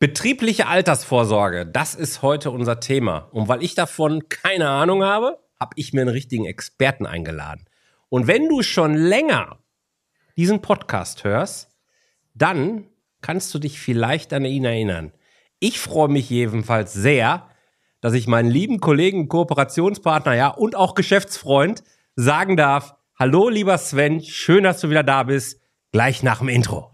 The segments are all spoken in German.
Betriebliche Altersvorsorge, das ist heute unser Thema. Und weil ich davon keine Ahnung habe, habe ich mir einen richtigen Experten eingeladen. Und wenn du schon länger diesen Podcast hörst, dann kannst du dich vielleicht an ihn erinnern. Ich freue mich jedenfalls sehr, dass ich meinen lieben Kollegen, Kooperationspartner, ja, und auch Geschäftsfreund sagen darf, hallo lieber Sven, schön, dass du wieder da bist, gleich nach dem Intro.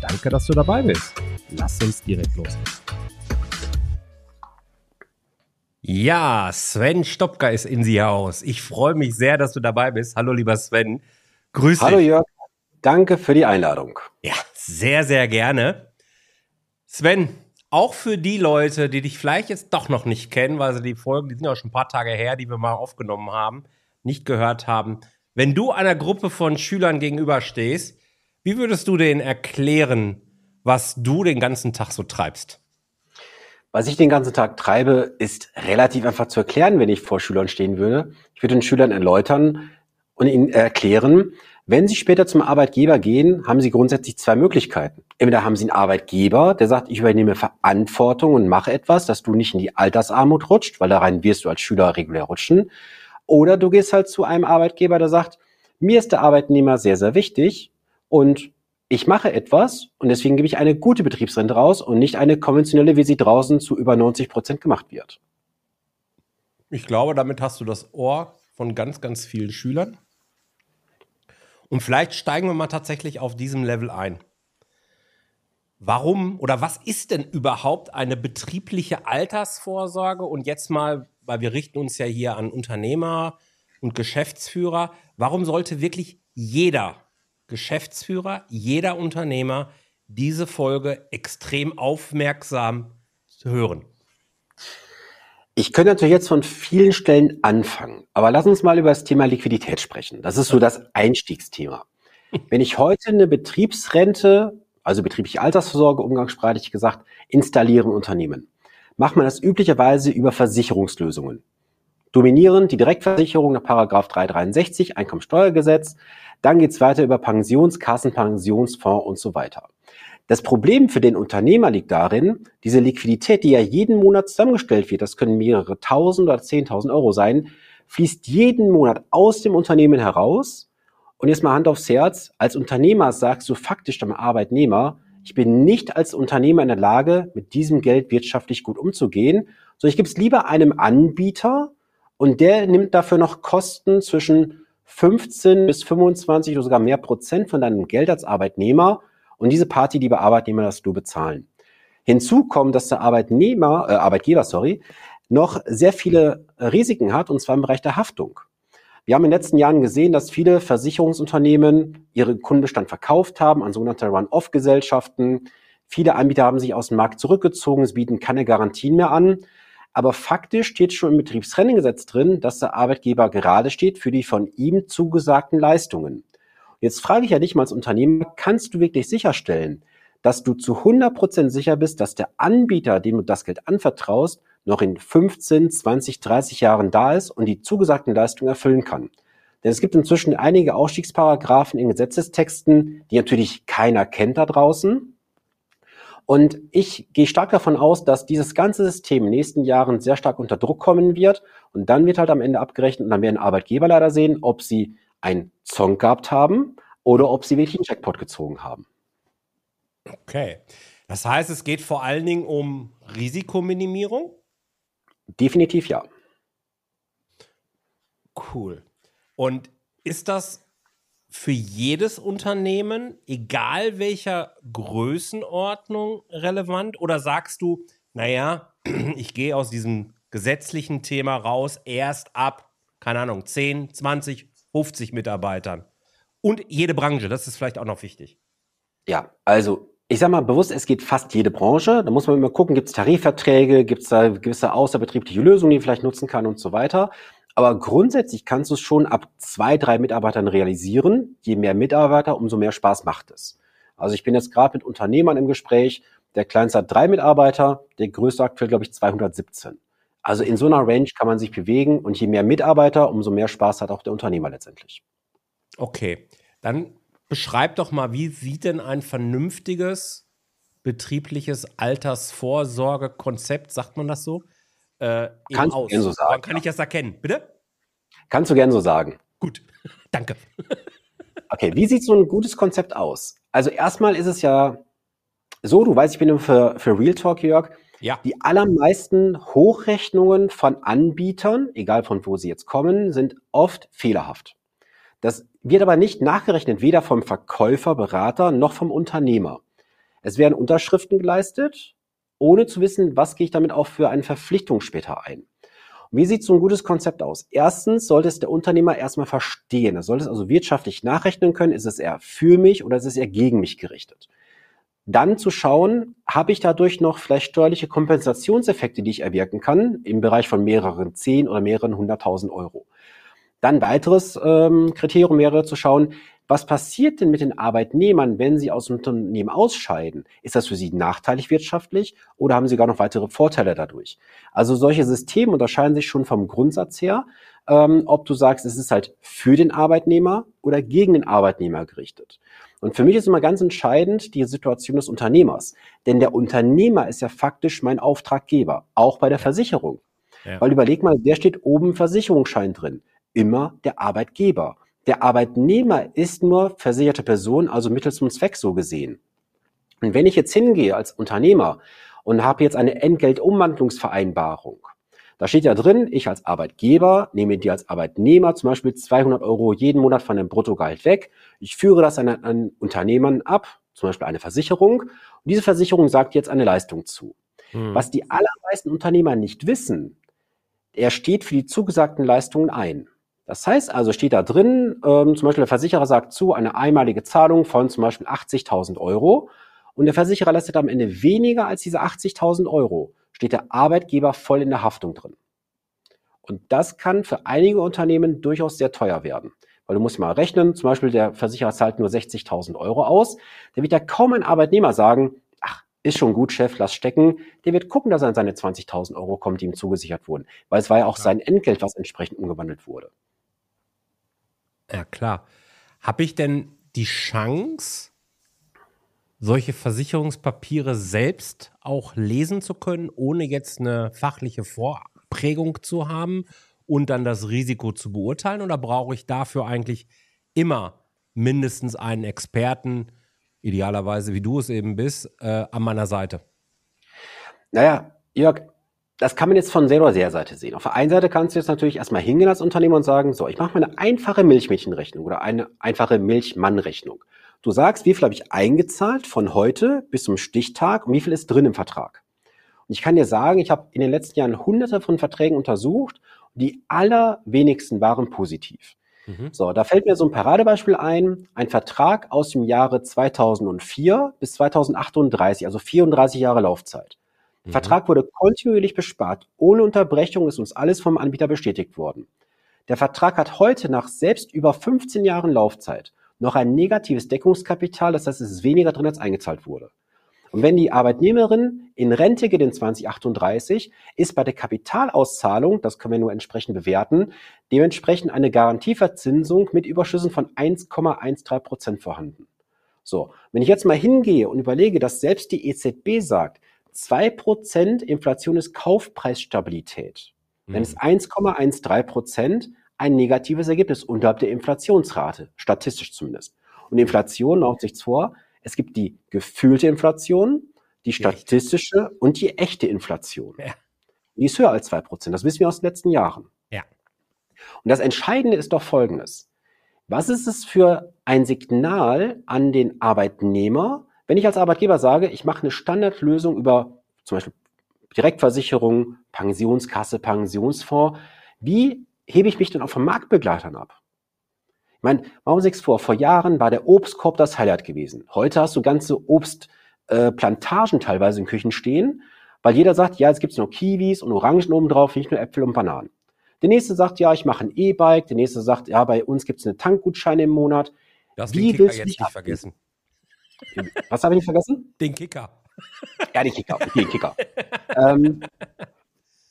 Danke, dass du dabei bist. Lass uns direkt loslegen. Ja, Sven Stopka ist in Sie Haus. Ich freue mich sehr, dass du dabei bist. Hallo, lieber Sven. Grüß Hallo, dich. Hallo, Jörg. Danke für die Einladung. Ja, sehr, sehr gerne. Sven, auch für die Leute, die dich vielleicht jetzt doch noch nicht kennen, weil sie die Folgen, die sind ja schon ein paar Tage her, die wir mal aufgenommen haben, nicht gehört haben. Wenn du einer Gruppe von Schülern gegenüberstehst, wie würdest du denen erklären, was du den ganzen Tag so treibst? Was ich den ganzen Tag treibe, ist relativ einfach zu erklären, wenn ich vor Schülern stehen würde. Ich würde den Schülern erläutern und ihnen erklären, wenn sie später zum Arbeitgeber gehen, haben sie grundsätzlich zwei Möglichkeiten. Entweder haben sie einen Arbeitgeber, der sagt, ich übernehme Verantwortung und mache etwas, dass du nicht in die Altersarmut rutscht, weil da rein wirst du als Schüler regulär rutschen. Oder du gehst halt zu einem Arbeitgeber, der sagt, mir ist der Arbeitnehmer sehr, sehr wichtig und ich mache etwas und deswegen gebe ich eine gute Betriebsrente raus und nicht eine konventionelle, wie sie draußen zu über 90 Prozent gemacht wird. Ich glaube, damit hast du das Ohr von ganz, ganz vielen Schülern. Und vielleicht steigen wir mal tatsächlich auf diesem Level ein. Warum oder was ist denn überhaupt eine betriebliche Altersvorsorge? Und jetzt mal, weil wir richten uns ja hier an Unternehmer und Geschäftsführer, warum sollte wirklich jeder Geschäftsführer, jeder Unternehmer diese Folge extrem aufmerksam hören? Ich könnte natürlich jetzt von vielen Stellen anfangen, aber lass uns mal über das Thema Liquidität sprechen. Das ist so das Einstiegsthema. Wenn ich heute eine Betriebsrente, also betriebliche Altersvorsorge, umgangssprachlich gesagt, installiere im Unternehmen, macht man das üblicherweise über Versicherungslösungen. Dominieren die Direktversicherung nach Paragraph 363 Einkommensteuergesetz, dann geht's weiter über Pensionskassen, Pensionsfonds und so weiter. Das Problem für den Unternehmer liegt darin, diese Liquidität, die ja jeden Monat zusammengestellt wird, das können mehrere tausend oder zehntausend Euro sein, fließt jeden Monat aus dem Unternehmen heraus. Und jetzt mal Hand aufs Herz, als Unternehmer sagst du faktisch dem Arbeitnehmer, ich bin nicht als Unternehmer in der Lage, mit diesem Geld wirtschaftlich gut umzugehen, sondern ich gebe es lieber einem Anbieter und der nimmt dafür noch Kosten zwischen 15 bis 25 oder sogar mehr Prozent von deinem Geld als Arbeitnehmer und diese Party, liebe Arbeitnehmer, darfst du bezahlen. Hinzu kommt, dass der Arbeitnehmer, äh, Arbeitgeber, sorry, noch sehr viele Risiken hat, und zwar im Bereich der Haftung. Wir haben in den letzten Jahren gesehen, dass viele Versicherungsunternehmen ihren Kundenbestand verkauft haben an sogenannte Run-Off-Gesellschaften. Viele Anbieter haben sich aus dem Markt zurückgezogen, es bieten keine Garantien mehr an. Aber faktisch steht schon im Betriebsrentengesetz drin, dass der Arbeitgeber gerade steht für die von ihm zugesagten Leistungen. Jetzt frage ich ja dich mal als Unternehmer, kannst du wirklich sicherstellen, dass du zu 100 Prozent sicher bist, dass der Anbieter, dem du das Geld anvertraust, noch in 15, 20, 30 Jahren da ist und die zugesagten Leistungen erfüllen kann. Denn es gibt inzwischen einige Ausstiegsparagraphen in Gesetzestexten, die natürlich keiner kennt da draußen. Und ich gehe stark davon aus, dass dieses ganze System in den nächsten Jahren sehr stark unter Druck kommen wird. Und dann wird halt am Ende abgerechnet und dann werden Arbeitgeber leider sehen, ob sie einen Song gehabt haben oder ob sie wirklich einen Jackpot gezogen haben. Okay. Das heißt, es geht vor allen Dingen um Risikominimierung? Definitiv ja. Cool. Und ist das für jedes Unternehmen, egal welcher Größenordnung, relevant? Oder sagst du, naja, ich gehe aus diesem gesetzlichen Thema raus, erst ab, keine Ahnung, 10, 20, 50 Mitarbeitern? Und jede Branche, das ist vielleicht auch noch wichtig. Ja, also ich sage mal bewusst, es geht fast jede Branche. Da muss man immer gucken, gibt es Tarifverträge, gibt es da gewisse außerbetriebliche Lösungen, die man vielleicht nutzen kann und so weiter. Aber grundsätzlich kannst du es schon ab zwei, drei Mitarbeitern realisieren. Je mehr Mitarbeiter, umso mehr Spaß macht es. Also ich bin jetzt gerade mit Unternehmern im Gespräch. Der kleinste hat drei Mitarbeiter, der größte aktuell, glaube ich, 217. Also in so einer Range kann man sich bewegen und je mehr Mitarbeiter, umso mehr Spaß hat auch der Unternehmer letztendlich. Okay, dann beschreib doch mal, wie sieht denn ein vernünftiges betriebliches Altersvorsorgekonzept, sagt man das so, äh, Kannst aus? Du so sagen, Wann kann ich das erkennen? Bitte? Kannst du gern so sagen. Gut, danke. okay, wie sieht so ein gutes Konzept aus? Also erstmal ist es ja so, du weißt, ich bin für, für Real Talk, Jörg. Ja. Die allermeisten Hochrechnungen von Anbietern, egal von wo sie jetzt kommen, sind oft fehlerhaft. Das wird aber nicht nachgerechnet, weder vom Verkäufer, Berater noch vom Unternehmer. Es werden Unterschriften geleistet, ohne zu wissen, was gehe ich damit auch für eine Verpflichtung später ein. Und wie sieht so ein gutes Konzept aus? Erstens sollte es der Unternehmer erstmal verstehen. Er sollte es also wirtschaftlich nachrechnen können. Ist es eher für mich oder ist es eher gegen mich gerichtet? Dann zu schauen, habe ich dadurch noch vielleicht steuerliche Kompensationseffekte, die ich erwirken kann, im Bereich von mehreren zehn oder mehreren hunderttausend Euro. Dann weiteres ähm, Kriterium wäre zu schauen, was passiert denn mit den Arbeitnehmern, wenn sie aus dem Unternehmen ausscheiden? Ist das für sie nachteilig wirtschaftlich oder haben sie gar noch weitere Vorteile dadurch? Also solche Systeme unterscheiden sich schon vom Grundsatz her, ähm, ob du sagst, es ist halt für den Arbeitnehmer oder gegen den Arbeitnehmer gerichtet. Und für mich ist immer ganz entscheidend die Situation des Unternehmers. Denn der Unternehmer ist ja faktisch mein Auftraggeber, auch bei der Versicherung. Ja. Weil überleg mal, wer steht oben im Versicherungsschein drin? Immer der Arbeitgeber. Der Arbeitnehmer ist nur versicherte Person, also mittels zum Zweck so gesehen. Und wenn ich jetzt hingehe als Unternehmer und habe jetzt eine Entgeltumwandlungsvereinbarung, da steht ja drin, ich als Arbeitgeber nehme dir als Arbeitnehmer zum Beispiel 200 Euro jeden Monat von dem Bruttogehalt weg. Ich führe das an einen Unternehmern ab, zum Beispiel eine Versicherung. Und diese Versicherung sagt jetzt eine Leistung zu. Hm. Was die allermeisten Unternehmer nicht wissen, er steht für die zugesagten Leistungen ein. Das heißt also, steht da drin, ähm, zum Beispiel der Versicherer sagt zu, eine einmalige Zahlung von zum Beispiel 80.000 Euro und der Versicherer leistet am Ende weniger als diese 80.000 Euro, steht der Arbeitgeber voll in der Haftung drin. Und das kann für einige Unternehmen durchaus sehr teuer werden. Weil du musst mal rechnen, zum Beispiel der Versicherer zahlt nur 60.000 Euro aus, da wird ja kaum ein Arbeitnehmer sagen, ach, ist schon gut, Chef, lass stecken. Der wird gucken, dass er an seine 20.000 Euro kommt, die ihm zugesichert wurden. Weil es war ja auch sein Entgelt, was entsprechend umgewandelt wurde. Ja, klar. Habe ich denn die Chance, solche Versicherungspapiere selbst auch lesen zu können, ohne jetzt eine fachliche Vorprägung zu haben und dann das Risiko zu beurteilen? Oder brauche ich dafür eigentlich immer mindestens einen Experten, idealerweise wie du es eben bist, äh, an meiner Seite? Naja, Jörg, das kann man jetzt von sehr oder sehr Seite sehen. Auf der einen Seite kannst du jetzt natürlich erstmal hingehen als Unternehmer und sagen, so, ich mache mal eine einfache Milchmädchenrechnung oder eine einfache Milchmannrechnung. Du sagst, wie viel habe ich eingezahlt von heute bis zum Stichtag und wie viel ist drin im Vertrag. Und ich kann dir sagen, ich habe in den letzten Jahren hunderte von Verträgen untersucht und die allerwenigsten waren positiv. Mhm. So, da fällt mir so ein Paradebeispiel ein, ein Vertrag aus dem Jahre 2004 bis 2038, also 34 Jahre Laufzeit. Der mhm. Vertrag wurde kontinuierlich bespart. Ohne Unterbrechung ist uns alles vom Anbieter bestätigt worden. Der Vertrag hat heute nach selbst über 15 Jahren Laufzeit noch ein negatives Deckungskapital, das heißt, es ist weniger drin, als eingezahlt wurde. Und wenn die Arbeitnehmerin in Rente geht in 2038, ist bei der Kapitalauszahlung, das können wir nur entsprechend bewerten, dementsprechend eine Garantieverzinsung mit Überschüssen von 1,13 Prozent vorhanden. So, wenn ich jetzt mal hingehe und überlege, dass selbst die EZB sagt, 2% Inflation ist Kaufpreisstabilität. Mhm. Dann ist 1,13% ein negatives Ergebnis unterhalb der Inflationsrate, statistisch zumindest. Und Inflation macht sich vor, es gibt die gefühlte Inflation, die statistische und die echte Inflation. Ja. Die ist höher als 2%. Das wissen wir aus den letzten Jahren. Ja. Und das Entscheidende ist doch Folgendes. Was ist es für ein Signal an den Arbeitnehmer, wenn ich als Arbeitgeber sage, ich mache eine Standardlösung über zum Beispiel Direktversicherung, Pensionskasse, Pensionsfonds, wie hebe ich mich denn auch von Marktbegleitern ab? Ich meine, machen wir uns vor, vor Jahren war der Obstkorb das Highlight gewesen. Heute hast du ganze Obst äh, teilweise in Küchen stehen, weil jeder sagt, ja, jetzt gibt's noch Kiwis und Orangen obendrauf, nicht nur Äpfel und Bananen. Der nächste sagt, ja, ich mache ein E-Bike. Der nächste sagt, ja, bei uns gibt's eine Tankgutscheine im Monat. Du hast Wie Kicker jetzt nicht vergessen. Was habe ich nicht vergessen? Den Kicker. Ja, den Kicker. Den Kicker. ähm,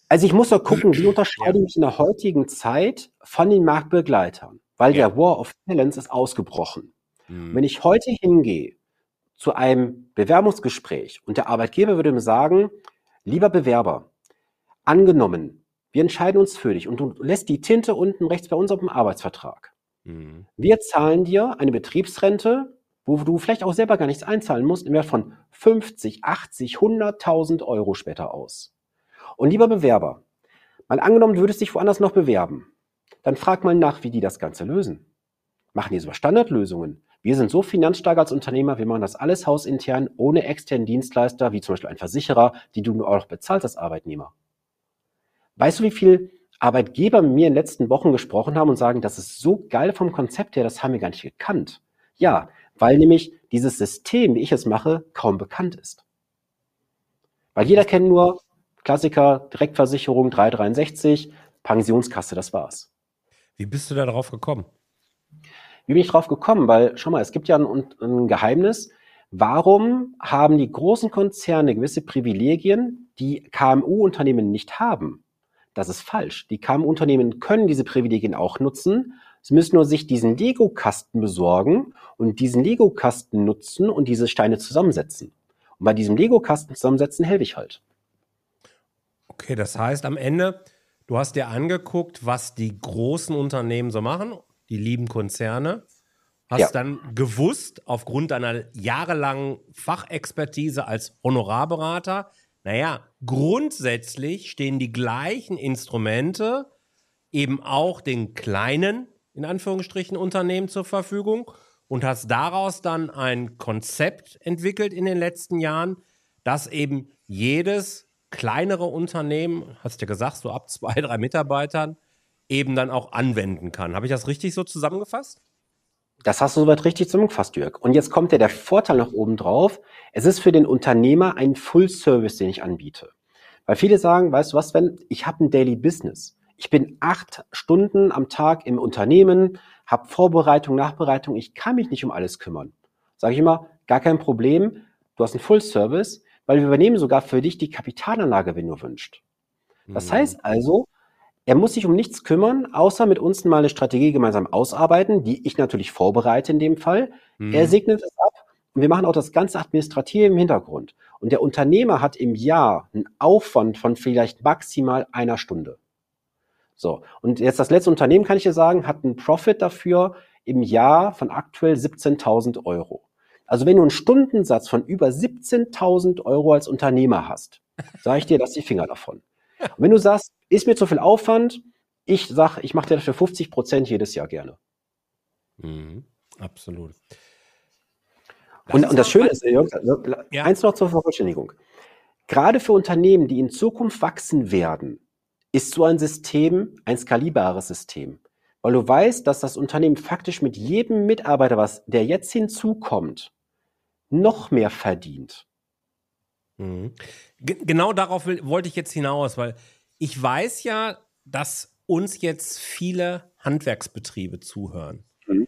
also ich muss doch gucken, wie unterscheide ich mich in der heutigen Zeit von den Marktbegleitern? Weil ja. der War of Talents ist ausgebrochen. Mhm. Wenn ich heute hingehe zu einem Bewerbungsgespräch und der Arbeitgeber würde mir sagen, lieber Bewerber, angenommen, wir entscheiden uns für dich und du lässt die Tinte unten rechts bei uns auf dem Arbeitsvertrag. Mhm. Wir zahlen dir eine Betriebsrente, wo du vielleicht auch selber gar nichts einzahlen musst, im Wert von 50, 80, 100.000 Euro später aus. Und lieber Bewerber, mal angenommen, du würdest dich woanders noch bewerben, dann frag mal nach, wie die das Ganze lösen. Machen die so Standardlösungen? Wir sind so finanzstark als Unternehmer, wir machen das alles hausintern, ohne externen Dienstleister, wie zum Beispiel ein Versicherer, die du auch noch bezahlst als Arbeitnehmer. Weißt du, wie viel Arbeitgeber mit mir in den letzten Wochen gesprochen haben und sagen, das ist so geil vom Konzept her, das haben wir gar nicht gekannt. Ja, weil nämlich dieses System, wie ich es mache, kaum bekannt ist. Weil jeder kennt nur Klassiker, Direktversicherung 363, Pensionskasse, das war's. Wie bist du da drauf gekommen? Wie bin ich drauf gekommen? Weil, schau mal, es gibt ja ein, ein Geheimnis. Warum haben die großen Konzerne gewisse Privilegien, die KMU-Unternehmen nicht haben? Das ist falsch. Die KMU-Unternehmen können diese Privilegien auch nutzen. Sie müssen nur sich diesen Lego-Kasten besorgen und diesen Lego-Kasten nutzen und diese Steine zusammensetzen. Und bei diesem Lego-Kasten zusammensetzen helfe ich halt. Okay, das heißt am Ende, du hast dir angeguckt, was die großen Unternehmen so machen, die lieben Konzerne, hast ja. dann gewusst, aufgrund deiner jahrelangen Fachexpertise als Honorarberater, naja, grundsätzlich stehen die gleichen Instrumente eben auch den kleinen, in Anführungsstrichen, Unternehmen zur Verfügung und hast daraus dann ein Konzept entwickelt in den letzten Jahren, das eben jedes kleinere Unternehmen, hast du ja gesagt, so ab zwei, drei Mitarbeitern, eben dann auch anwenden kann. Habe ich das richtig so zusammengefasst? Das hast du soweit richtig zusammengefasst, Jörg. Und jetzt kommt ja der Vorteil noch oben drauf. Es ist für den Unternehmer ein Full Service, den ich anbiete. Weil viele sagen, weißt du was, wenn ich habe ein Daily Business. Ich bin acht Stunden am Tag im Unternehmen, habe Vorbereitung, Nachbereitung. Ich kann mich nicht um alles kümmern. Sage ich immer, gar kein Problem. Du hast einen Full Service, weil wir übernehmen sogar für dich die Kapitalanlage, wenn du wünschst. Das mhm. heißt also, er muss sich um nichts kümmern, außer mit uns mal eine Strategie gemeinsam ausarbeiten, die ich natürlich vorbereite in dem Fall. Mhm. Er segnet es ab und wir machen auch das ganze Administrative im Hintergrund. Und der Unternehmer hat im Jahr einen Aufwand von vielleicht maximal einer Stunde. So. Und jetzt das letzte Unternehmen, kann ich dir sagen, hat einen Profit dafür im Jahr von aktuell 17.000 Euro. Also wenn du einen Stundensatz von über 17.000 Euro als Unternehmer hast, sage ich dir, lass die Finger davon. Und wenn du sagst, ist mir zu viel Aufwand, ich sag, ich mache dir dafür 50 Prozent jedes Jahr gerne. Mhm, absolut. Das und, und das Schöne ist, Jungs, ja. eins noch zur Vervollständigung. Gerade für Unternehmen, die in Zukunft wachsen werden, ist so ein System ein skalierbares System. Weil du weißt, dass das Unternehmen faktisch mit jedem Mitarbeiter, was der jetzt hinzukommt, noch mehr verdient. Mhm. Genau darauf will, wollte ich jetzt hinaus, weil ich weiß ja, dass uns jetzt viele Handwerksbetriebe zuhören. Mhm.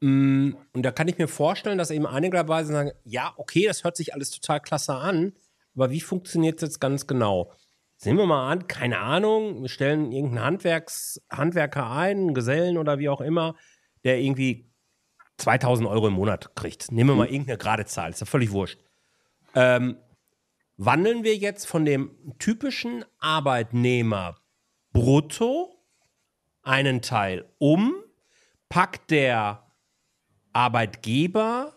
Mm, und da kann ich mir vorstellen, dass eben einige dabei sind sagen, ja, okay, das hört sich alles total klasse an, aber wie funktioniert es jetzt ganz genau? Sehen wir mal an, keine Ahnung, wir stellen irgendeinen Handwerks, Handwerker ein, einen Gesellen oder wie auch immer, der irgendwie 2000 Euro im Monat kriegt. Nehmen wir mal mhm. irgendeine gerade Zahl, ist ja völlig wurscht. Ähm, wandeln wir jetzt von dem typischen Arbeitnehmer brutto einen Teil um, packt der Arbeitgeber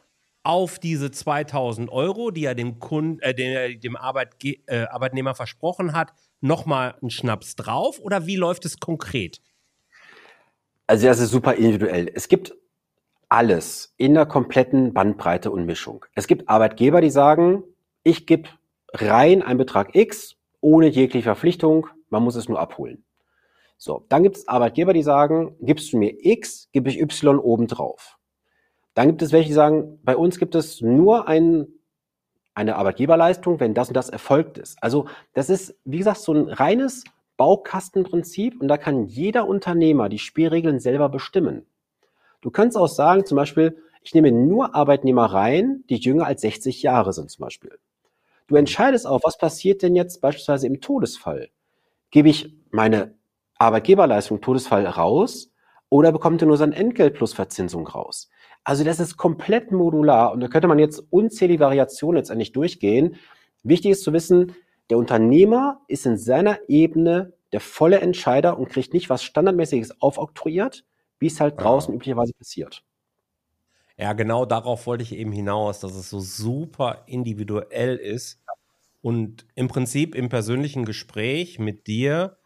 auf diese 2000 Euro, die er dem, Kunden, äh, dem, dem Arbeitge äh, Arbeitnehmer versprochen hat, nochmal einen Schnaps drauf oder wie läuft es konkret? Also das ist super individuell. Es gibt alles in der kompletten Bandbreite und Mischung. Es gibt Arbeitgeber, die sagen, ich gebe rein einen Betrag X ohne jegliche Verpflichtung, man muss es nur abholen. So, dann gibt es Arbeitgeber, die sagen, gibst du mir X, gebe ich Y obendrauf. Dann gibt es welche, die sagen, bei uns gibt es nur einen eine Arbeitgeberleistung, wenn das und das erfolgt ist. Also das ist, wie gesagt, so ein reines Baukastenprinzip und da kann jeder Unternehmer die Spielregeln selber bestimmen. Du kannst auch sagen, zum Beispiel, ich nehme nur Arbeitnehmer rein, die jünger als 60 Jahre sind zum Beispiel. Du entscheidest auch, was passiert denn jetzt beispielsweise im Todesfall? Gebe ich meine Arbeitgeberleistung Todesfall raus oder bekommt er nur sein Entgelt plus Verzinsung raus? Also das ist komplett modular und da könnte man jetzt unzählige Variationen letztendlich durchgehen. Wichtig ist zu wissen, der Unternehmer ist in seiner Ebene der volle Entscheider und kriegt nicht was Standardmäßiges aufoktroyiert, wie es halt draußen ja. üblicherweise passiert. Ja, genau darauf wollte ich eben hinaus, dass es so super individuell ist und im Prinzip im persönlichen Gespräch mit dir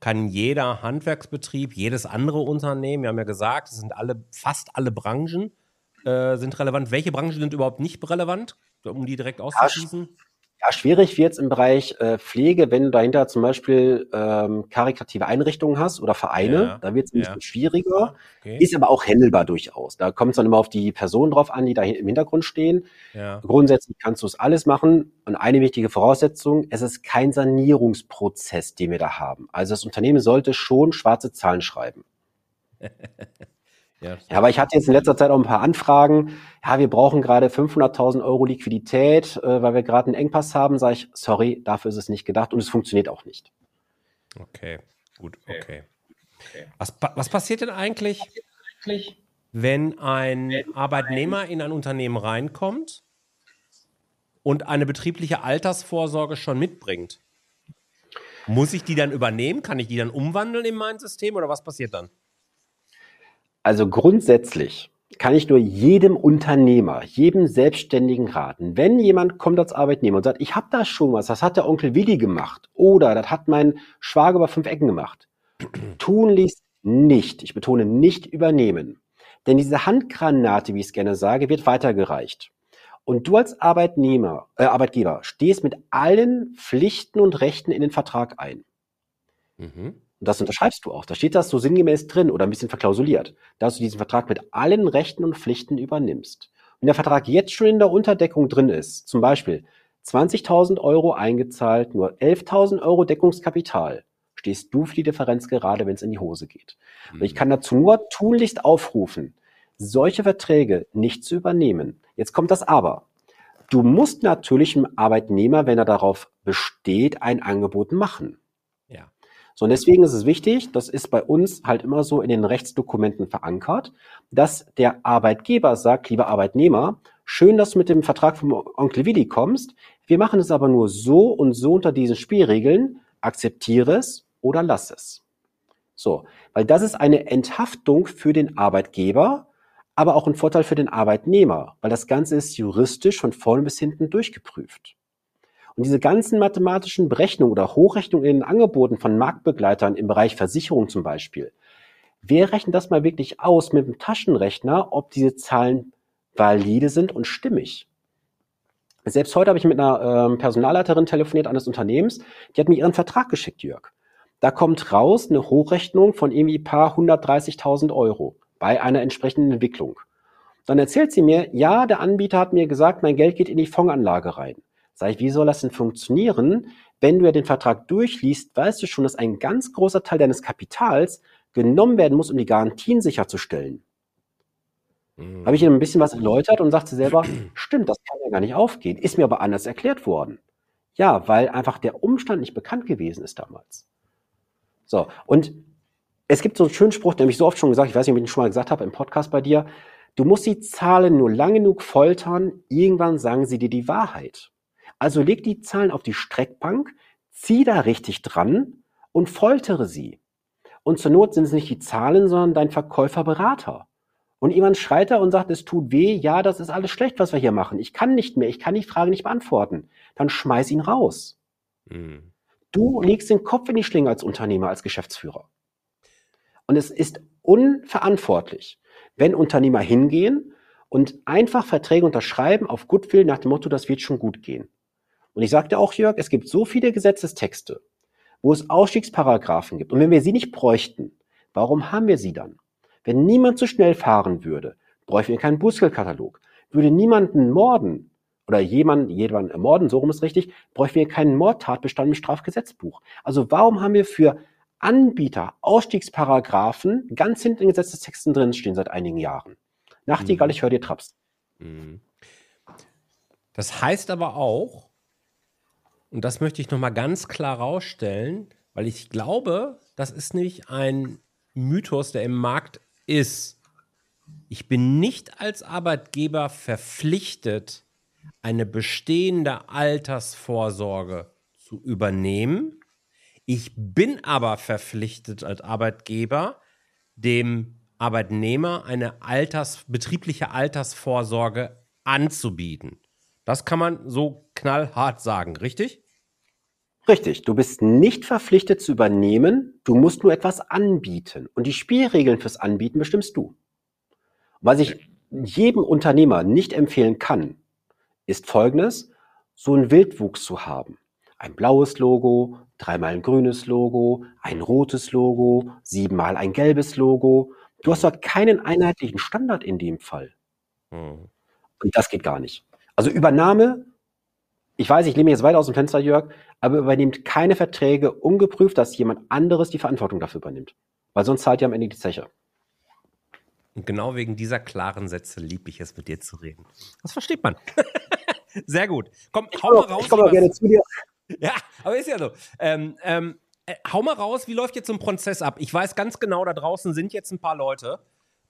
kann jeder Handwerksbetrieb, jedes andere Unternehmen, wir haben ja gesagt, es sind alle, fast alle Branchen äh, sind relevant. Welche Branchen sind überhaupt nicht relevant, um die direkt auszuschließen? Ja, schwierig wird es im Bereich äh, Pflege, wenn du dahinter zum Beispiel ähm, karikative Einrichtungen hast oder Vereine. Ja, da wird es ein ja. bisschen schwieriger. Okay. Ist aber auch händelbar durchaus. Da kommt es dann immer auf die Personen drauf an, die da im Hintergrund stehen. Ja. Grundsätzlich kannst du es alles machen. Und eine wichtige Voraussetzung, es ist kein Sanierungsprozess, den wir da haben. Also das Unternehmen sollte schon schwarze Zahlen schreiben. Ja, ja, aber ich hatte jetzt in letzter Zeit auch ein paar Anfragen. Ja, wir brauchen gerade 500.000 Euro Liquidität, äh, weil wir gerade einen Engpass haben. Sage ich, sorry, dafür ist es nicht gedacht und es funktioniert auch nicht. Okay, gut, okay. okay. Was, was passiert denn eigentlich, wenn ein Arbeitnehmer in ein Unternehmen reinkommt und eine betriebliche Altersvorsorge schon mitbringt? Muss ich die dann übernehmen? Kann ich die dann umwandeln in mein System oder was passiert dann? Also grundsätzlich kann ich nur jedem Unternehmer, jedem Selbstständigen raten, wenn jemand kommt als Arbeitnehmer und sagt, ich habe da schon was, das hat der Onkel Willi gemacht oder das hat mein Schwager über fünf Ecken gemacht, tunlichst nicht, ich betone nicht übernehmen. Denn diese Handgranate, wie ich es gerne sage, wird weitergereicht. Und du als Arbeitnehmer, äh, Arbeitgeber stehst mit allen Pflichten und Rechten in den Vertrag ein. Mhm. Und das unterschreibst du auch. Da steht das so sinngemäß drin oder ein bisschen verklausuliert, dass du diesen Vertrag mit allen Rechten und Pflichten übernimmst. Wenn der Vertrag jetzt schon in der Unterdeckung drin ist, zum Beispiel 20.000 Euro eingezahlt, nur 11.000 Euro Deckungskapital, stehst du für die Differenz gerade, wenn es in die Hose geht. Mhm. Und ich mhm. kann dazu nur tunlichst aufrufen, solche Verträge nicht zu übernehmen. Jetzt kommt das Aber. Du musst natürlich dem Arbeitnehmer, wenn er darauf besteht, ein Angebot machen. So, und deswegen ist es wichtig, das ist bei uns halt immer so in den Rechtsdokumenten verankert, dass der Arbeitgeber sagt, lieber Arbeitnehmer, schön, dass du mit dem Vertrag vom Onkel Willi kommst. Wir machen es aber nur so und so unter diesen Spielregeln. Akzeptiere es oder lass es. So, weil das ist eine Enthaftung für den Arbeitgeber, aber auch ein Vorteil für den Arbeitnehmer, weil das Ganze ist juristisch von vorne bis hinten durchgeprüft. Und diese ganzen mathematischen Berechnungen oder Hochrechnungen in den Angeboten von Marktbegleitern im Bereich Versicherung zum Beispiel, wer rechnet das mal wirklich aus mit dem Taschenrechner, ob diese Zahlen valide sind und stimmig? Selbst heute habe ich mit einer ähm, Personalleiterin telefoniert eines Unternehmens, die hat mir ihren Vertrag geschickt, Jörg. Da kommt raus eine Hochrechnung von irgendwie paar 130.000 Euro bei einer entsprechenden Entwicklung. Dann erzählt sie mir, ja, der Anbieter hat mir gesagt, mein Geld geht in die Fondsanlage rein. Sag ich, wie soll das denn funktionieren? Wenn du ja den Vertrag durchliest, weißt du schon, dass ein ganz großer Teil deines Kapitals genommen werden muss, um die Garantien sicherzustellen. Mhm. Habe ich ihm ein bisschen was erläutert und sagte selber, stimmt, das kann ja gar nicht aufgehen. Ist mir aber anders erklärt worden. Ja, weil einfach der Umstand nicht bekannt gewesen ist damals. So, und es gibt so einen schönen Spruch, der mich so oft schon gesagt, ich weiß nicht, ob ich ihn schon mal gesagt habe im Podcast bei dir. Du musst die Zahlen nur lang genug foltern, irgendwann sagen sie dir die Wahrheit. Also leg die Zahlen auf die Streckbank, zieh da richtig dran und foltere sie. Und zur Not sind es nicht die Zahlen, sondern dein Verkäuferberater. Und jemand schreit da und sagt, es tut weh, ja, das ist alles schlecht, was wir hier machen. Ich kann nicht mehr, ich kann die Frage nicht beantworten. Dann schmeiß ihn raus. Mhm. Du legst den Kopf in die Schlinge als Unternehmer, als Geschäftsführer. Und es ist unverantwortlich, wenn Unternehmer hingehen und einfach Verträge unterschreiben auf Goodwill nach dem Motto, das wird schon gut gehen. Und ich sagte auch, Jörg, es gibt so viele Gesetzestexte, wo es Ausstiegsparagraphen gibt. Und wenn wir sie nicht bräuchten, warum haben wir sie dann? Wenn niemand zu schnell fahren würde, bräuchten wir keinen Bußgeldkatalog. Würde niemanden morden oder jemanden, jemanden ermorden, so rum ist richtig, bräuchten wir keinen Mordtatbestand im Strafgesetzbuch. Also warum haben wir für Anbieter Ausstiegsparagraphen ganz hinten in Gesetzestexten drin stehen seit einigen Jahren? Nachtigall, mhm. ich höre dir Traps. Mhm. Das heißt aber auch, und das möchte ich nochmal ganz klar rausstellen, weil ich glaube, das ist nämlich ein Mythos, der im Markt ist. Ich bin nicht als Arbeitgeber verpflichtet, eine bestehende Altersvorsorge zu übernehmen. Ich bin aber verpflichtet als Arbeitgeber, dem Arbeitnehmer eine Alters, betriebliche Altersvorsorge anzubieten. Das kann man so knallhart sagen, richtig? Richtig, du bist nicht verpflichtet zu übernehmen, du musst nur etwas anbieten. Und die Spielregeln fürs Anbieten bestimmst du. Was ich jedem Unternehmer nicht empfehlen kann, ist folgendes, so einen Wildwuchs zu haben. Ein blaues Logo, dreimal ein grünes Logo, ein rotes Logo, siebenmal ein gelbes Logo. Du hast dort keinen einheitlichen Standard in dem Fall. Mhm. Und das geht gar nicht. Also Übernahme, ich weiß, ich lehne mich jetzt weiter aus dem Fenster, Jörg, aber übernehmt keine Verträge ungeprüft, dass jemand anderes die Verantwortung dafür übernimmt. Weil sonst zahlt ihr am Ende die Zeche. Und genau wegen dieser klaren Sätze liebe ich es, mit dir zu reden. Das versteht man. Sehr gut. Komm, hau mal raus. Ich komme gerne zu dir. Ja, aber ist ja so. Ähm, ähm, äh, hau mal raus, wie läuft jetzt so ein Prozess ab? Ich weiß ganz genau, da draußen sind jetzt ein paar Leute,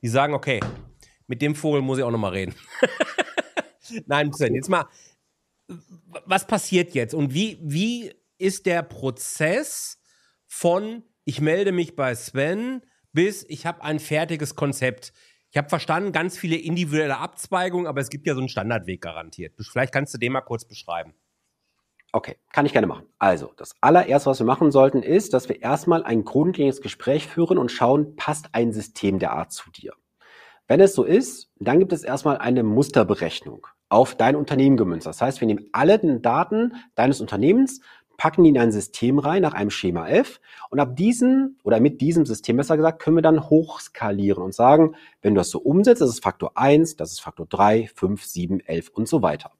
die sagen, okay, mit dem Vogel muss ich auch noch mal reden. Nein, jetzt mal, was passiert jetzt und wie, wie ist der Prozess von ich melde mich bei Sven bis ich habe ein fertiges Konzept? Ich habe verstanden, ganz viele individuelle Abzweigungen, aber es gibt ja so einen Standardweg garantiert. Vielleicht kannst du den mal kurz beschreiben. Okay, kann ich gerne machen. Also, das allererste, was wir machen sollten, ist, dass wir erstmal ein grundlegendes Gespräch führen und schauen, passt ein System der Art zu dir? Wenn es so ist, dann gibt es erstmal eine Musterberechnung auf dein Unternehmen gemünzt. Das heißt, wir nehmen alle Daten deines Unternehmens, packen die in ein System rein nach einem Schema F und ab diesem oder mit diesem System besser gesagt können wir dann hochskalieren und sagen, wenn du das so umsetzt, das ist Faktor 1, das ist Faktor 3, 5, 7, 11 und so weiter.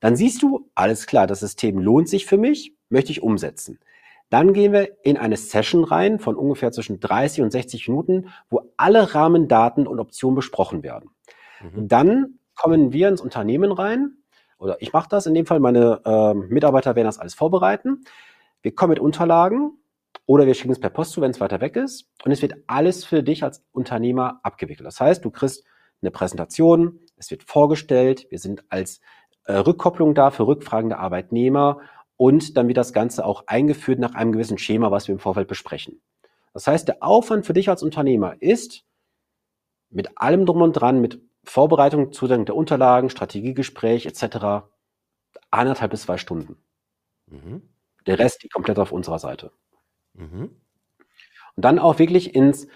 Dann siehst du, alles klar, das System lohnt sich für mich, möchte ich umsetzen. Dann gehen wir in eine Session rein von ungefähr zwischen 30 und 60 Minuten, wo alle Rahmendaten und Optionen besprochen werden. Mhm. Dann kommen wir ins Unternehmen rein, oder ich mache das in dem Fall, meine äh, Mitarbeiter werden das alles vorbereiten. Wir kommen mit Unterlagen oder wir schicken es per Post zu, wenn es weiter weg ist. Und es wird alles für dich als Unternehmer abgewickelt. Das heißt, du kriegst eine Präsentation, es wird vorgestellt, wir sind als äh, Rückkopplung da für rückfragende Arbeitnehmer und dann wird das Ganze auch eingeführt nach einem gewissen Schema, was wir im Vorfeld besprechen. Das heißt, der Aufwand für dich als Unternehmer ist mit allem drum und dran, mit Vorbereitung, Zugang der Unterlagen, Strategiegespräch etc. anderthalb bis zwei Stunden. Mhm. Der Rest liegt komplett auf unserer Seite. Mhm. Und dann auch wirklich ins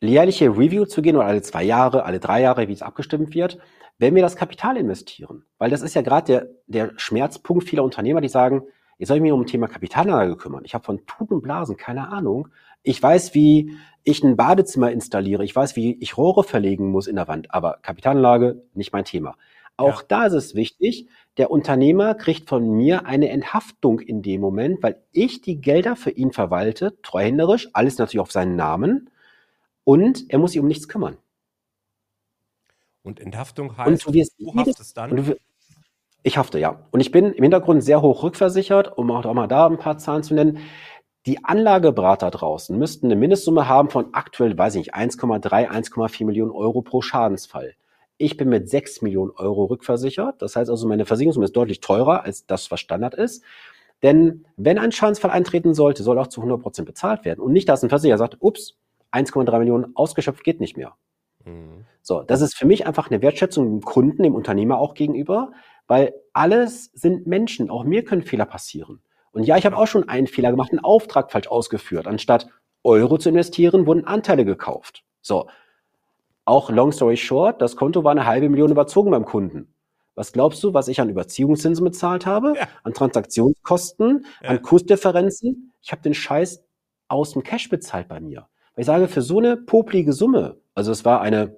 jährliche Review zu gehen oder alle zwei Jahre, alle drei Jahre, wie es abgestimmt wird, wenn wir das Kapital investieren. Weil das ist ja gerade der, der Schmerzpunkt vieler Unternehmer, die sagen, ich soll mich um ein Thema Kapitalanlage kümmern. Ich habe von Tuten und Blasen keine Ahnung. Ich weiß, wie ich ein Badezimmer installiere. Ich weiß, wie ich Rohre verlegen muss in der Wand. Aber Kapitalanlage, nicht mein Thema. Auch ja. da ist es wichtig, der Unternehmer kriegt von mir eine Enthaftung in dem Moment, weil ich die Gelder für ihn verwalte, treuhänderisch, alles natürlich auf seinen Namen. Und er muss sich um nichts kümmern. Und Enthaftung heißt, und du, wirst du haftest dann? Du, ich hafte, ja. Und ich bin im Hintergrund sehr hoch rückversichert, um auch mal da ein paar Zahlen zu nennen. Die Anlageberater draußen müssten eine Mindestsumme haben von aktuell, weiß ich nicht, 1,3, 1,4 Millionen Euro pro Schadensfall. Ich bin mit 6 Millionen Euro rückversichert. Das heißt also, meine Versicherungssumme ist deutlich teurer als das, was Standard ist. Denn wenn ein Schadensfall eintreten sollte, soll auch zu 100 Prozent bezahlt werden. Und nicht, dass ein Versicherer sagt, ups, 1,3 Millionen ausgeschöpft geht nicht mehr. Mhm. So, das ist für mich einfach eine Wertschätzung dem Kunden, dem Unternehmer auch gegenüber, weil alles sind Menschen. Auch mir können Fehler passieren. Und ja, ich habe auch schon einen Fehler gemacht, einen Auftrag falsch ausgeführt. Anstatt Euro zu investieren, wurden Anteile gekauft. So. Auch long story short, das Konto war eine halbe Million überzogen beim Kunden. Was glaubst du, was ich an Überziehungszinsen bezahlt habe? Ja. An Transaktionskosten, ja. an Kursdifferenzen? Ich habe den Scheiß aus dem Cash bezahlt bei mir. Weil ich sage, für so eine poplige Summe, also es war eine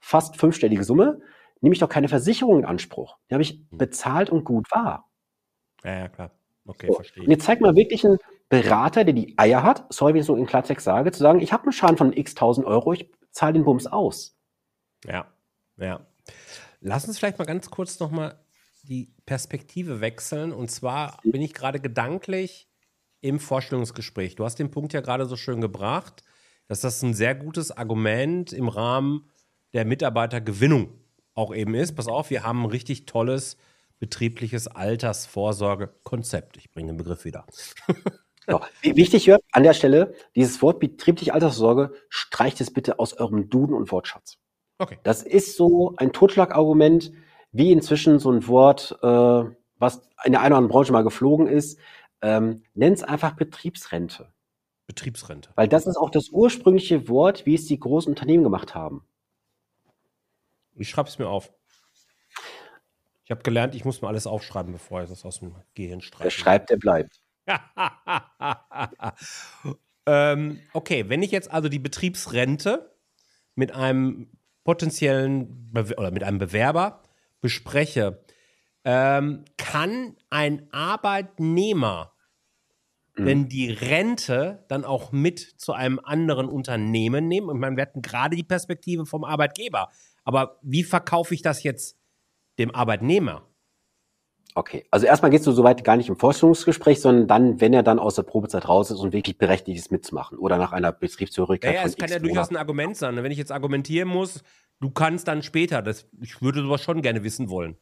fast fünfstellige Summe, nehme ich doch keine Versicherung in Anspruch. Die habe ich hm. bezahlt und gut war. Ja, ja, klar. Okay, so. verstehe. Und jetzt zeig mal wirklich einen Berater, der die Eier hat, sorry, wenn ich so in Klartext sage, zu sagen, ich habe einen Schaden von x tausend Euro, ich zahle den Bums aus. Ja, ja. Lass uns vielleicht mal ganz kurz nochmal die Perspektive wechseln. Und zwar bin ich gerade gedanklich im Vorstellungsgespräch. Du hast den Punkt ja gerade so schön gebracht, dass das ein sehr gutes Argument im Rahmen der Mitarbeitergewinnung auch eben ist. Pass auf, wir haben ein richtig tolles betriebliches Altersvorsorgekonzept. Ich bringe den Begriff wieder. Genau. Wichtig Jörg, an der Stelle, dieses Wort betriebliche Altersvorsorge, streicht es bitte aus eurem Duden und Wortschatz. Okay. Das ist so ein Totschlagargument, wie inzwischen so ein Wort, äh, was in der einen oder anderen Branche mal geflogen ist. Ähm, es einfach Betriebsrente. Betriebsrente. Weil das ist auch das ursprüngliche Wort, wie es die großen Unternehmen gemacht haben. Ich schreibe es mir auf. Ich habe gelernt, ich muss mir alles aufschreiben, bevor ich das aus dem Gehirn streiche. Wer schreibt, der bleibt. ähm, okay, wenn ich jetzt also die Betriebsrente mit einem potenziellen Be oder mit einem Bewerber bespreche, ähm, kann ein Arbeitnehmer mhm. denn die Rente dann auch mit zu einem anderen Unternehmen nehmen? Und meine, wir hatten gerade die Perspektive vom Arbeitgeber. Aber wie verkaufe ich das jetzt dem Arbeitnehmer? Okay, also erstmal gehst du soweit gar nicht im Vorstellungsgespräch, sondern dann, wenn er dann aus der Probezeit raus ist und wirklich berechtigt ist mitzumachen oder nach einer Betriebszugehörigkeit. Ja, ja es kann ja durchaus ein Argument sein. Wenn ich jetzt argumentieren muss, du kannst dann später, das, ich würde sowas schon gerne wissen wollen.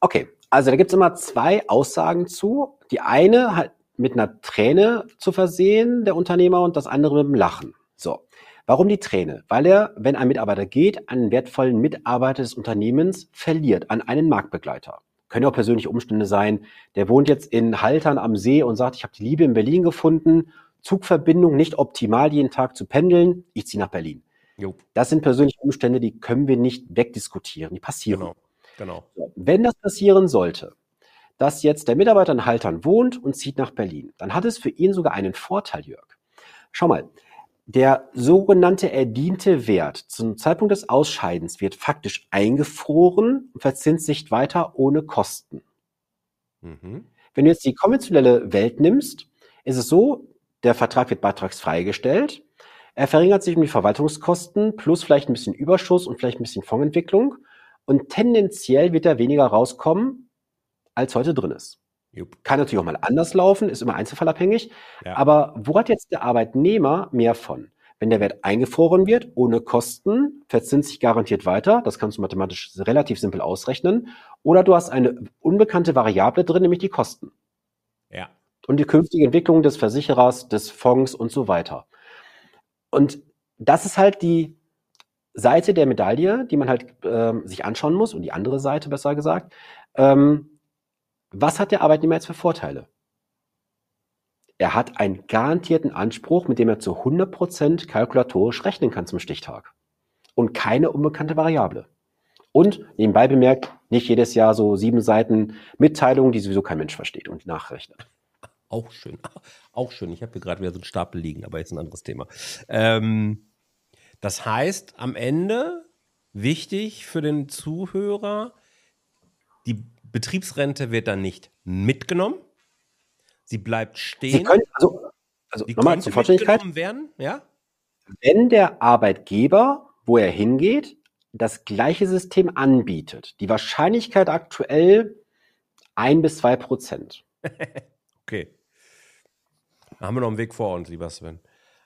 Okay, also da gibt's immer zwei Aussagen zu. Die eine halt mit einer Träne zu versehen, der Unternehmer, und das andere mit dem Lachen. So. Warum die Träne? Weil er, wenn ein Mitarbeiter geht, einen wertvollen Mitarbeiter des Unternehmens verliert an einen Marktbegleiter. Können auch persönliche Umstände sein. Der wohnt jetzt in Haltern am See und sagt, ich habe die Liebe in Berlin gefunden. Zugverbindung nicht optimal, jeden Tag zu pendeln. Ich ziehe nach Berlin. Jo. Das sind persönliche Umstände, die können wir nicht wegdiskutieren. Die passieren. Genau. genau. Wenn das passieren sollte, dass jetzt der Mitarbeiter in Haltern wohnt und zieht nach Berlin, dann hat es für ihn sogar einen Vorteil, Jörg. Schau mal, der sogenannte erdiente Wert zum Zeitpunkt des Ausscheidens wird faktisch eingefroren und verzinst sich weiter ohne Kosten. Mhm. Wenn du jetzt die konventionelle Welt nimmst, ist es so, der Vertrag wird beitragsfrei gestellt. Er verringert sich um die Verwaltungskosten plus vielleicht ein bisschen Überschuss und vielleicht ein bisschen Fondsentwicklung. Und tendenziell wird er weniger rauskommen, als heute drin ist. Jupp. Kann natürlich auch mal anders laufen, ist immer einzelfallabhängig. Ja. Aber wo hat jetzt der Arbeitnehmer mehr von? Wenn der Wert eingefroren wird, ohne Kosten, verzinst sich garantiert weiter. Das kannst du mathematisch relativ simpel ausrechnen. Oder du hast eine unbekannte Variable drin, nämlich die Kosten. Ja. Und die künftige Entwicklung des Versicherers, des Fonds und so weiter. Und das ist halt die Seite der Medaille, die man halt ähm, sich anschauen muss, und die andere Seite besser gesagt. Ähm, was hat der Arbeitnehmer jetzt für Vorteile? Er hat einen garantierten Anspruch, mit dem er zu 100% kalkulatorisch rechnen kann zum Stichtag. Und keine unbekannte Variable. Und nebenbei bemerkt, nicht jedes Jahr so sieben Seiten Mitteilungen, die sowieso kein Mensch versteht und nachrechnet. Auch schön. Auch schön. Ich habe hier gerade wieder so einen Stapel liegen, aber jetzt ein anderes Thema. Ähm, das heißt, am Ende wichtig für den Zuhörer, die Betriebsrente wird dann nicht mitgenommen. Sie bleibt stehen. Sie können, also, also Sie nochmal zur Vollständigkeit. Werden, ja? Wenn der Arbeitgeber, wo er hingeht, das gleiche System anbietet, die Wahrscheinlichkeit aktuell ein bis zwei Prozent. okay. Da haben wir noch einen Weg vor uns, lieber Sven.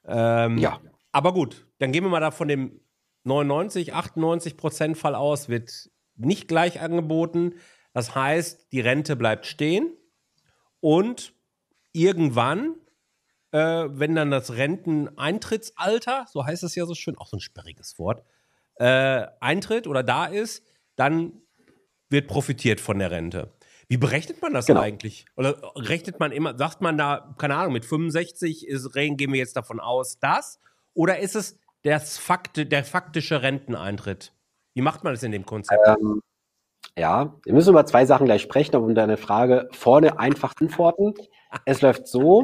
Ähm, ja. Aber gut, dann gehen wir mal da von dem 99, 98 Prozent Fall aus, wird nicht gleich angeboten. Das heißt, die Rente bleibt stehen und irgendwann, äh, wenn dann das Renteneintrittsalter, so heißt es ja so schön, auch so ein sperriges Wort, äh, eintritt oder da ist, dann wird profitiert von der Rente. Wie berechnet man das genau. eigentlich? Oder rechnet man immer, sagt man da, keine Ahnung, mit 65 ist, gehen wir jetzt davon aus, das? Oder ist es das Fakte, der faktische Renteneintritt? Wie macht man das in dem Konzept? Ähm, ja, wir müssen über zwei Sachen gleich sprechen, um deine Frage vorne einfach antworten. Es läuft so,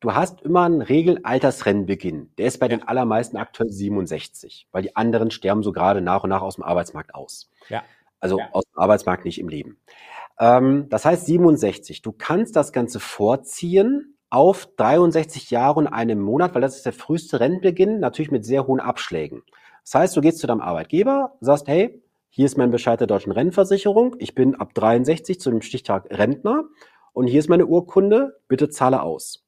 du hast immer einen Regelaltersrennenbeginn. Der ist bei den allermeisten aktuell 67, weil die anderen sterben so gerade nach und nach aus dem Arbeitsmarkt aus. Ja. Also ja. aus dem Arbeitsmarkt nicht im Leben. Ähm, das heißt 67. Du kannst das Ganze vorziehen auf 63 Jahre und einem Monat, weil das ist der früheste Rentenbeginn, natürlich mit sehr hohen Abschlägen. Das heißt, du gehst zu deinem Arbeitgeber, sagst, hey, hier ist mein Bescheid der deutschen Rentenversicherung, ich bin ab 63 zu dem Stichtag Rentner und hier ist meine Urkunde, bitte zahle aus.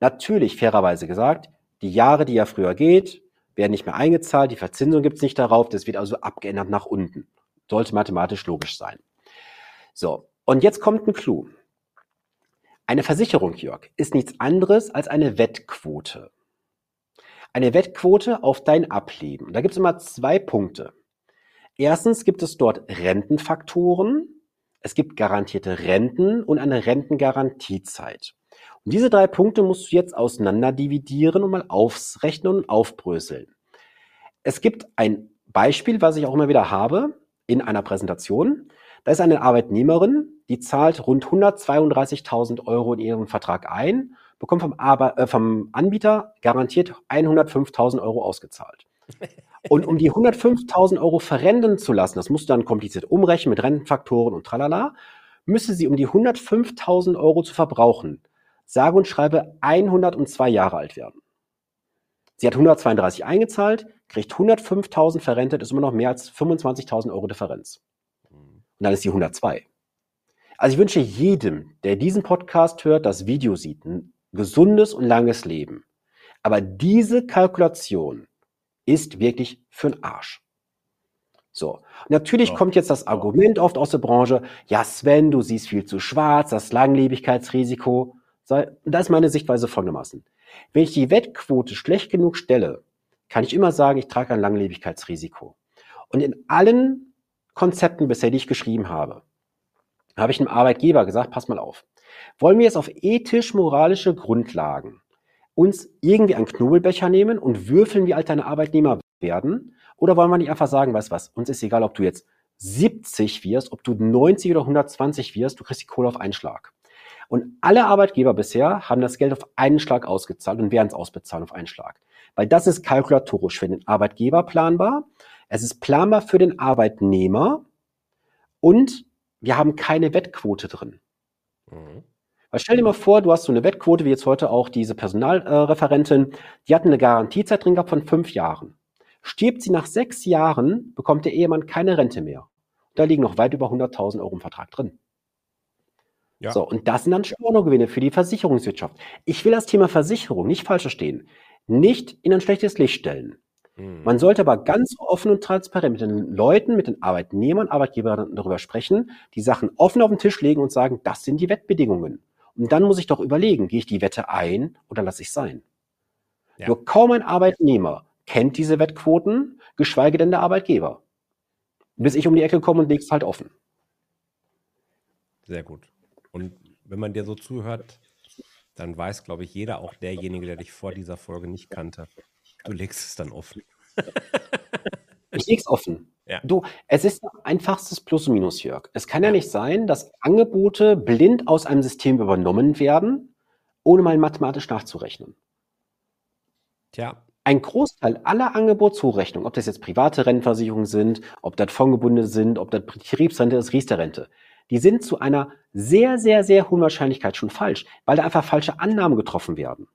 Natürlich, fairerweise gesagt, die Jahre, die ja früher geht, werden nicht mehr eingezahlt, die Verzinsung gibt es nicht darauf, das wird also abgeändert nach unten. Sollte mathematisch logisch sein. So, und jetzt kommt ein Clou. Eine Versicherung, Jörg, ist nichts anderes als eine Wettquote. Eine Wettquote auf dein Ableben. Da gibt es immer zwei Punkte. Erstens gibt es dort Rentenfaktoren, es gibt garantierte Renten und eine Rentengarantiezeit. Und diese drei Punkte musst du jetzt auseinander dividieren und mal aufrechnen und aufbröseln. Es gibt ein Beispiel, was ich auch immer wieder habe in einer Präsentation. Da ist eine Arbeitnehmerin, die zahlt rund 132.000 Euro in ihren Vertrag ein, bekommt vom, Arbe äh, vom Anbieter garantiert 105.000 Euro ausgezahlt. Und um die 105.000 Euro verrenten zu lassen, das musst du dann kompliziert umrechnen mit Rentenfaktoren und tralala, müsste sie, um die 105.000 Euro zu verbrauchen, sage und schreibe 102 Jahre alt werden. Sie hat 132 eingezahlt, kriegt 105.000 verrentet, ist immer noch mehr als 25.000 Euro Differenz. Und dann ist sie 102. Also ich wünsche jedem, der diesen Podcast hört, das Video sieht, ein gesundes und langes Leben. Aber diese Kalkulation ist wirklich für den Arsch. So. Natürlich ja. kommt jetzt das Argument oft aus der Branche, ja Sven, du siehst viel zu schwarz, das Langlebigkeitsrisiko. Da ist meine Sichtweise folgendermaßen. Wenn ich die Wettquote schlecht genug stelle, kann ich immer sagen, ich trage ein Langlebigkeitsrisiko. Und in allen Konzepten bisher, die ich geschrieben habe, habe ich einem Arbeitgeber gesagt, pass mal auf. Wollen wir jetzt auf ethisch-moralische Grundlagen uns irgendwie einen Knobelbecher nehmen und würfeln, wie alt deine Arbeitnehmer werden? Oder wollen wir nicht einfach sagen, weißt was, uns ist egal, ob du jetzt 70 wirst, ob du 90 oder 120 wirst, du kriegst die Kohle auf einen Schlag. Und alle Arbeitgeber bisher haben das Geld auf einen Schlag ausgezahlt und werden es ausbezahlen auf einen Schlag. Weil das ist kalkulatorisch für den Arbeitgeber planbar, es ist planbar für den Arbeitnehmer und wir haben keine Wettquote drin. Mhm. Weil stell dir mal vor, du hast so eine Wettquote, wie jetzt heute auch diese Personalreferentin, die hat eine Garantiezeit drin gehabt von fünf Jahren. Stirbt sie nach sechs Jahren, bekommt der Ehemann keine Rente mehr. Da liegen noch weit über 100.000 Euro im Vertrag drin. Ja. So, und das sind dann Stornogewinne für die Versicherungswirtschaft. Ich will das Thema Versicherung nicht falsch verstehen, nicht in ein schlechtes Licht stellen. Mhm. Man sollte aber ganz offen und transparent mit den Leuten, mit den Arbeitnehmern, Arbeitgebern darüber sprechen, die Sachen offen auf den Tisch legen und sagen, das sind die Wettbedingungen. Und dann muss ich doch überlegen, gehe ich die Wette ein oder lasse ich sein? Ja. Nur kaum ein Arbeitnehmer kennt diese Wettquoten, geschweige denn der Arbeitgeber. Bis ich um die Ecke komme und leg's halt offen. Sehr gut. Und wenn man dir so zuhört, dann weiß, glaube ich, jeder, auch derjenige, der dich vor dieser Folge nicht kannte, du legst es dann offen. ich leg's offen. Ja. Du, es ist einfachstes Plus und Minus, Jörg. Es kann ja. ja nicht sein, dass Angebote blind aus einem System übernommen werden, ohne mal mathematisch nachzurechnen. Tja. Ein Großteil aller Angebotszurechnungen, ob das jetzt private Rentenversicherungen sind, ob das fondgebundene sind, ob das Betriebsrente ist, Riester-Rente, die sind zu einer sehr, sehr, sehr hohen Wahrscheinlichkeit schon falsch, weil da einfach falsche Annahmen getroffen werden.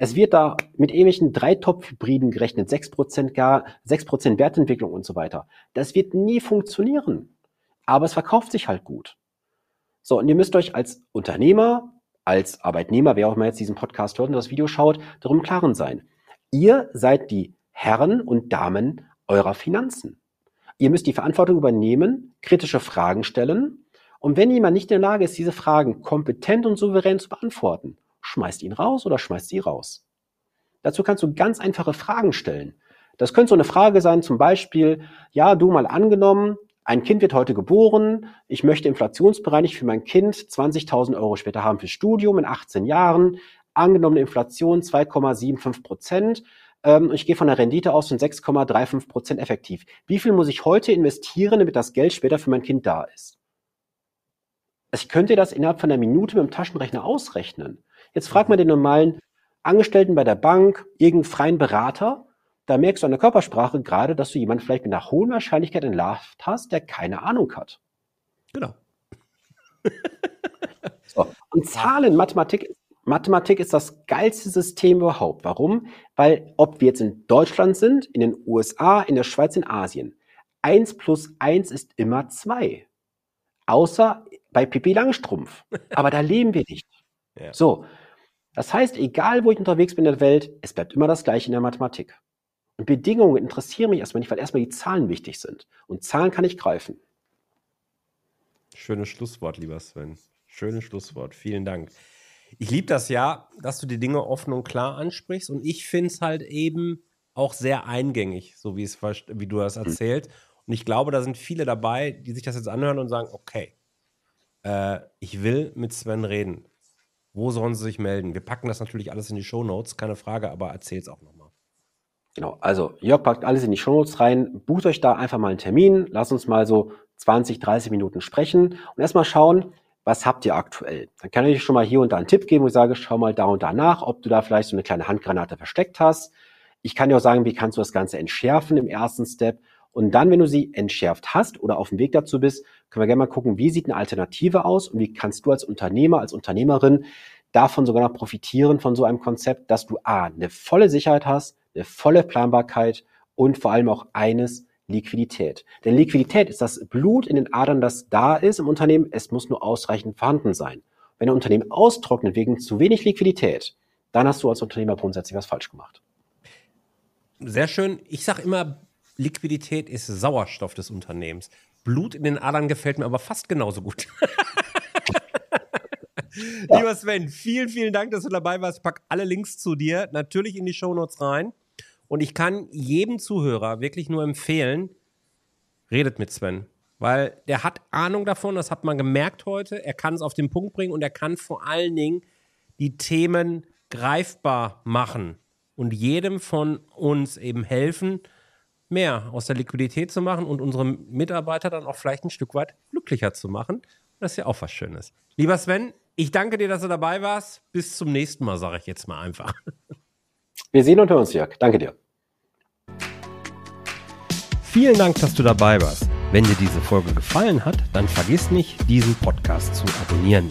Es wird da mit ähnlichen Dreitopf-Hybriden gerechnet, 6% gar, 6% Wertentwicklung und so weiter. Das wird nie funktionieren. Aber es verkauft sich halt gut. So, und ihr müsst euch als Unternehmer, als Arbeitnehmer, wer auch immer jetzt diesen Podcast hört und das Video schaut, darum klaren sein. Ihr seid die Herren und Damen eurer Finanzen. Ihr müsst die Verantwortung übernehmen, kritische Fragen stellen. Und wenn jemand nicht in der Lage ist, diese Fragen kompetent und souverän zu beantworten, schmeißt ihn raus oder schmeißt sie raus. Dazu kannst du ganz einfache Fragen stellen. Das könnte so eine Frage sein, zum Beispiel, ja, du mal angenommen, ein Kind wird heute geboren, ich möchte inflationsbereinigt für mein Kind 20.000 Euro später haben fürs Studium in 18 Jahren, angenommene Inflation 2,75 Prozent, ähm, ich gehe von der Rendite aus von 6,35 Prozent effektiv. Wie viel muss ich heute investieren, damit das Geld später für mein Kind da ist? Ich könnte das innerhalb von einer Minute mit dem Taschenrechner ausrechnen. Jetzt fragt man den normalen Angestellten bei der Bank, irgendeinen freien Berater, da merkst du an der Körpersprache gerade, dass du jemanden vielleicht mit einer hohen Wahrscheinlichkeit entlarvt hast, der keine Ahnung hat. Genau. so. Und Zahlen, Mathematik, Mathematik ist das geilste System überhaupt. Warum? Weil ob wir jetzt in Deutschland sind, in den USA, in der Schweiz, in Asien, eins plus eins ist immer zwei. Außer bei Pippi Langstrumpf. Aber da leben wir nicht. Ja. So. Das heißt, egal wo ich unterwegs bin in der Welt, es bleibt immer das Gleiche in der Mathematik. Und Bedingungen interessieren mich erstmal nicht, weil erstmal die Zahlen wichtig sind. Und Zahlen kann ich greifen. Schönes Schlusswort, lieber Sven. Schönes Schlusswort. Vielen Dank. Ich liebe das ja, dass du die Dinge offen und klar ansprichst. Und ich finde es halt eben auch sehr eingängig, so wie, es, wie du das hm. erzählt. Und ich glaube, da sind viele dabei, die sich das jetzt anhören und sagen, okay, äh, ich will mit Sven reden. Wo sollen sie sich melden? Wir packen das natürlich alles in die Show Notes, keine Frage, aber erzähl es auch nochmal. Genau, also Jörg packt alles in die Show Notes rein, bucht euch da einfach mal einen Termin, lasst uns mal so 20, 30 Minuten sprechen und erstmal schauen, was habt ihr aktuell? Dann kann ich schon mal hier und da einen Tipp geben, ich sage, schau mal da und da nach, ob du da vielleicht so eine kleine Handgranate versteckt hast. Ich kann dir auch sagen, wie kannst du das Ganze entschärfen im ersten Step. Und dann, wenn du sie entschärft hast oder auf dem Weg dazu bist, können wir gerne mal gucken, wie sieht eine Alternative aus und wie kannst du als Unternehmer, als Unternehmerin davon sogar noch profitieren von so einem Konzept, dass du A, eine volle Sicherheit hast, eine volle Planbarkeit und vor allem auch eines, Liquidität. Denn Liquidität ist das Blut in den Adern, das da ist im Unternehmen. Es muss nur ausreichend vorhanden sein. Wenn ein Unternehmen austrocknet wegen zu wenig Liquidität, dann hast du als Unternehmer grundsätzlich was falsch gemacht. Sehr schön. Ich sage immer, Liquidität ist Sauerstoff des Unternehmens. Blut in den Adern gefällt mir aber fast genauso gut. ja. Lieber Sven, vielen, vielen Dank, dass du dabei warst. Ich pack alle Links zu dir natürlich in die Shownotes rein. Und ich kann jedem Zuhörer wirklich nur empfehlen, redet mit Sven. Weil der hat Ahnung davon, das hat man gemerkt heute. Er kann es auf den Punkt bringen und er kann vor allen Dingen die Themen greifbar machen und jedem von uns eben helfen, mehr aus der Liquidität zu machen und unsere Mitarbeiter dann auch vielleicht ein Stück weit glücklicher zu machen. Das ist ja auch was Schönes. Lieber Sven, ich danke dir, dass du dabei warst. Bis zum nächsten Mal, sage ich jetzt mal einfach. Wir sehen und hören uns, Jörg. Danke dir. Vielen Dank, dass du dabei warst. Wenn dir diese Folge gefallen hat, dann vergiss nicht, diesen Podcast zu abonnieren.